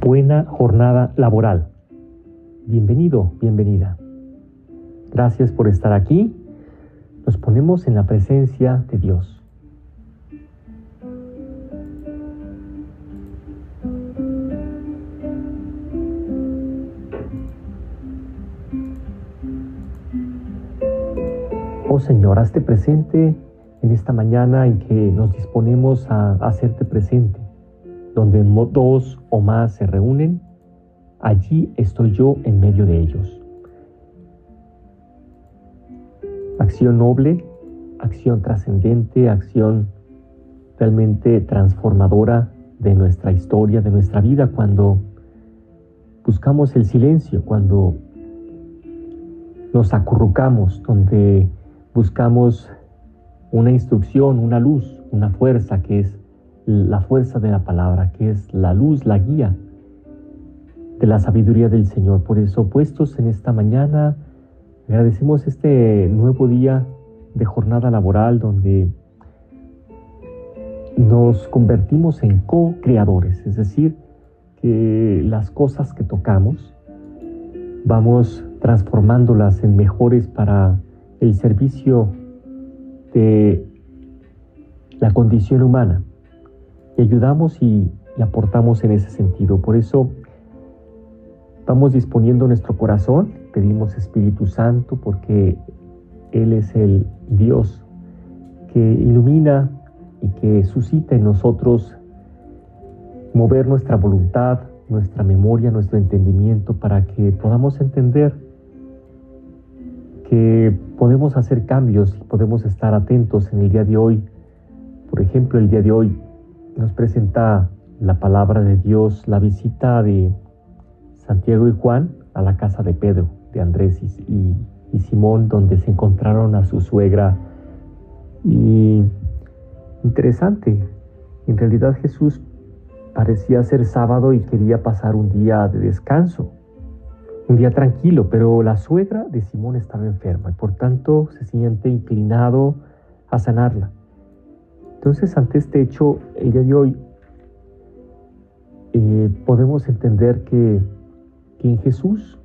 Buena jornada laboral. Bienvenido, bienvenida. Gracias por estar aquí. Nos ponemos en la presencia de Dios. Oh Señor, hazte presente en esta mañana en que nos disponemos a hacerte presente, donde dos o más se reúnen, allí estoy yo en medio de ellos. Acción noble, acción trascendente, acción realmente transformadora de nuestra historia, de nuestra vida, cuando buscamos el silencio, cuando nos acurrucamos, donde buscamos una instrucción, una luz, una fuerza que es la fuerza de la palabra, que es la luz, la guía de la sabiduría del Señor. Por eso, puestos en esta mañana, agradecemos este nuevo día de jornada laboral donde nos convertimos en co-creadores, es decir, que las cosas que tocamos vamos transformándolas en mejores para el servicio de la condición humana y ayudamos y, aportamos en ese sentido. Por eso vamos disponiendo nuestro corazón, pedimos Espíritu Santo porque Él es el Dios que ilumina y que suscita en nosotros mover nuestra voluntad, nuestra memoria, nuestro entendimiento para que podamos entender que podemos hacer cambios y podemos estar atentos en el día de hoy. Por ejemplo, el día de hoy nos presenta la palabra de Dios, la visita de Santiago y Juan a la casa de Pedro, de Andrés y, y Simón, donde se encontraron a su suegra. Y interesante, en realidad Jesús parecía ser sábado y quería pasar un día de descanso un día tranquilo, pero la suegra de Simón estaba enferma y por tanto se siente inclinado a sanarla. Entonces, ante este hecho, el día de hoy eh, podemos entender que, que en Jesús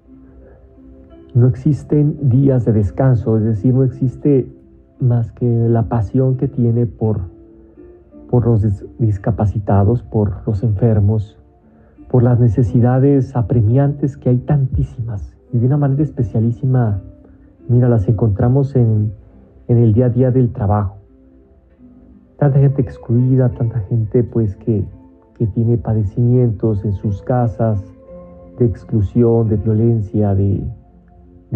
no existen días de descanso, es decir, no existe más que la pasión que tiene por, por los discapacitados, por los enfermos, por las necesidades apremiantes que hay tantísimas y de una manera especialísima, mira, las encontramos en, el día a día del trabajo. Tanta gente excluida, tanta gente pues que, tiene padecimientos en sus casas de exclusión, de violencia, de,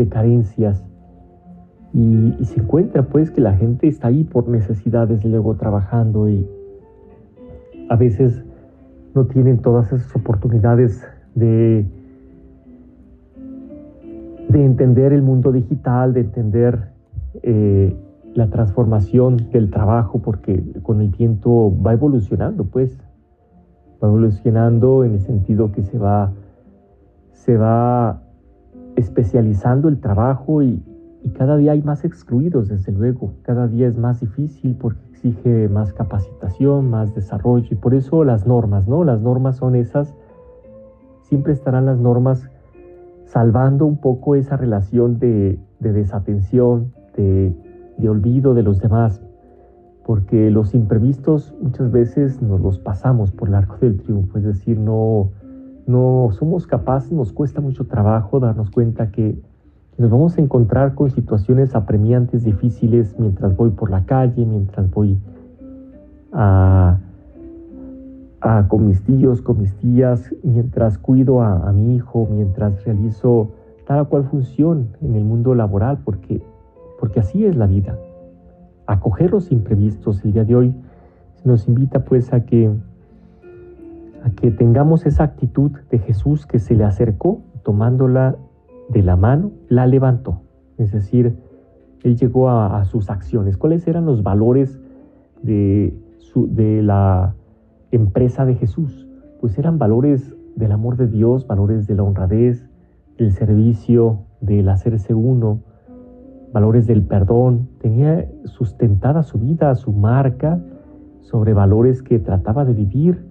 carencias. Y, y, se encuentra pues que la gente está ahí por necesidades, luego trabajando y a veces no tienen todas esas oportunidades de, de entender el mundo digital, de entender eh, la transformación del trabajo, porque con el tiempo va evolucionando, pues, va evolucionando en el sentido que se va, se va especializando el trabajo y, y cada día hay más excluidos, desde luego, cada día es más difícil porque exige más capacitación, más desarrollo y por eso las normas, ¿no? Las normas son esas, siempre estarán las normas salvando un poco esa relación de, desatención, de, olvido de los demás, porque los imprevistos muchas veces nos los pasamos por el arco del triunfo, es decir, no, no somos capaces, nos cuesta mucho trabajo darnos cuenta que nos vamos a encontrar con situaciones apremiantes, difíciles, mientras voy por la calle, mientras voy a, con mis tíos, con mis tías, mientras cuido a, mi hijo, mientras realizo tal o cual función en el mundo laboral, porque, porque así es la vida. Acoger los imprevistos el día de hoy Se nos invita pues a que, a que tengamos esa actitud de Jesús que se le acercó, tomándola de la mano, la levantó. Es decir, él llegó a, sus acciones. ¿Cuáles eran los valores de, de la empresa de Jesús? Pues eran valores del amor de Dios, valores de la honradez, del servicio, del hacerse uno, valores del perdón. Tenía sustentada su vida, su marca, sobre valores que trataba de vivir,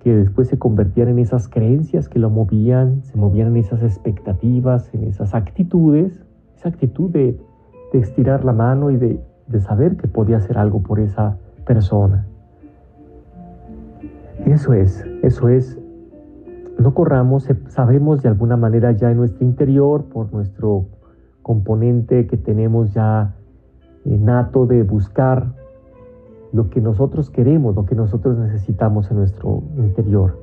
que después se convertían en esas creencias que lo movían, se movían en esas expectativas, en esas actitudes, esa actitud de, estirar la mano y de, de saber que podía hacer algo por esa persona. Eso es, eso es no corramos, sabemos de alguna manera ya en nuestro interior, por nuestro componente que tenemos ya nato de buscar lo que nosotros queremos, lo que nosotros necesitamos en nuestro interior.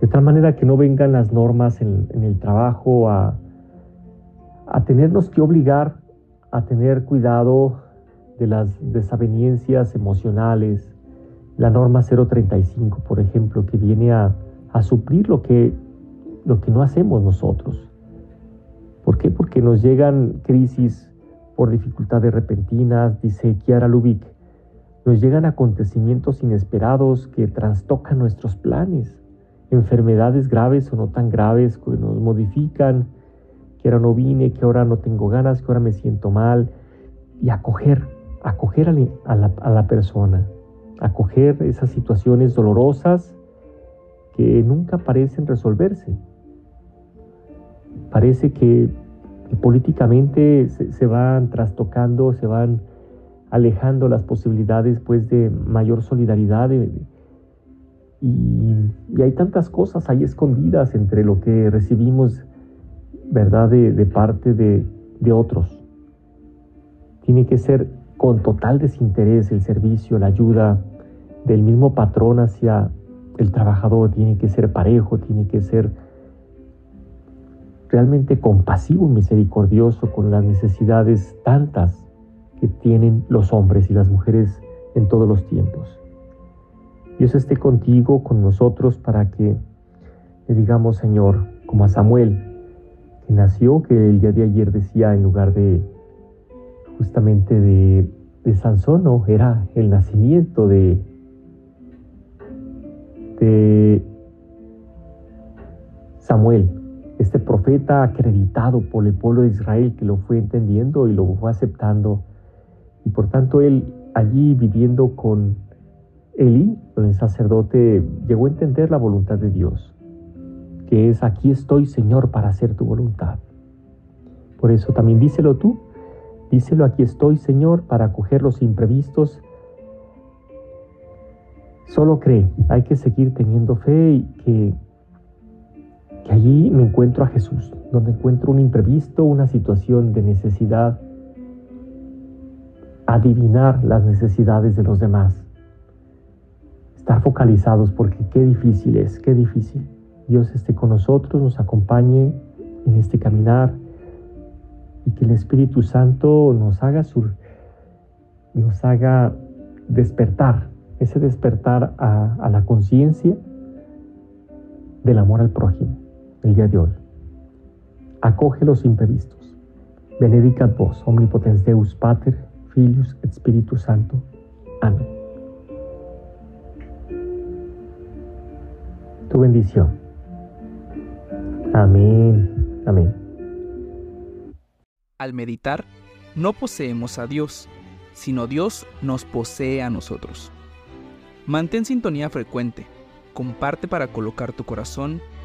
De tal manera que no vengan las normas en, el trabajo a, a tenernos que obligar a tener cuidado de las desavenencias emocionales, la norma 035, por ejemplo, que viene a, suplir lo que, lo que no hacemos nosotros. ¿Por qué? Porque nos llegan crisis por dificultades repentinas, dice Kiara Lubick. Nos llegan acontecimientos inesperados que trastocan nuestros planes, enfermedades graves o no tan graves que nos modifican, que ahora no vine, que ahora no tengo ganas, que ahora me siento mal, y acoger, acoger a la, a la persona acoger esas situaciones dolorosas que nunca parecen resolverse. Parece que, políticamente se, van trastocando, se van alejando las posibilidades pues, de mayor solidaridad. y, hay tantas cosas ahí escondidas entre lo que recibimos ¿verdad? De, parte de, de otros. Tiene que ser con total desinterés el servicio, la ayuda, del mismo patrón hacia el trabajador tiene que ser parejo, tiene que ser realmente compasivo y misericordioso con las necesidades tantas que tienen los hombres y las mujeres en todos los tiempos. Dios esté contigo, con nosotros, para que le digamos, Señor, como a Samuel, que nació, que el día de ayer decía en lugar de justamente de, de Sansón, no, era el nacimiento de Samuel, acreditado por el pueblo de Israel que lo fue entendiendo y lo fue aceptando. Y por tanto él allí viviendo con Eli, con el sacerdote, llegó a entender la voluntad de Dios, que es aquí estoy Señor para hacer tu voluntad. Por eso también díselo tú, díselo aquí estoy Señor para acoger los imprevistos Solo cree, hay que seguir teniendo fe y que, que allí me encuentro a Jesús, donde encuentro un imprevisto, una situación de necesidad, adivinar las necesidades de los demás, estar focalizados porque qué difícil es, qué difícil. Dios esté con nosotros, nos acompañe en este caminar y que el Espíritu Santo nos haga, sur, nos haga despertar ese despertar a, la conciencia del amor al prójimo el día de hoy. Acoge los imprevistos. Benedicat vos, omnipotens Deus Pater, Filius et Spiritus Santo. Amén. Tu bendición. Amén. Amén. Al meditar, no poseemos a Dios, sino Dios nos posee a nosotros. Mantén sintonía frecuente. Comparte para colocar tu corazón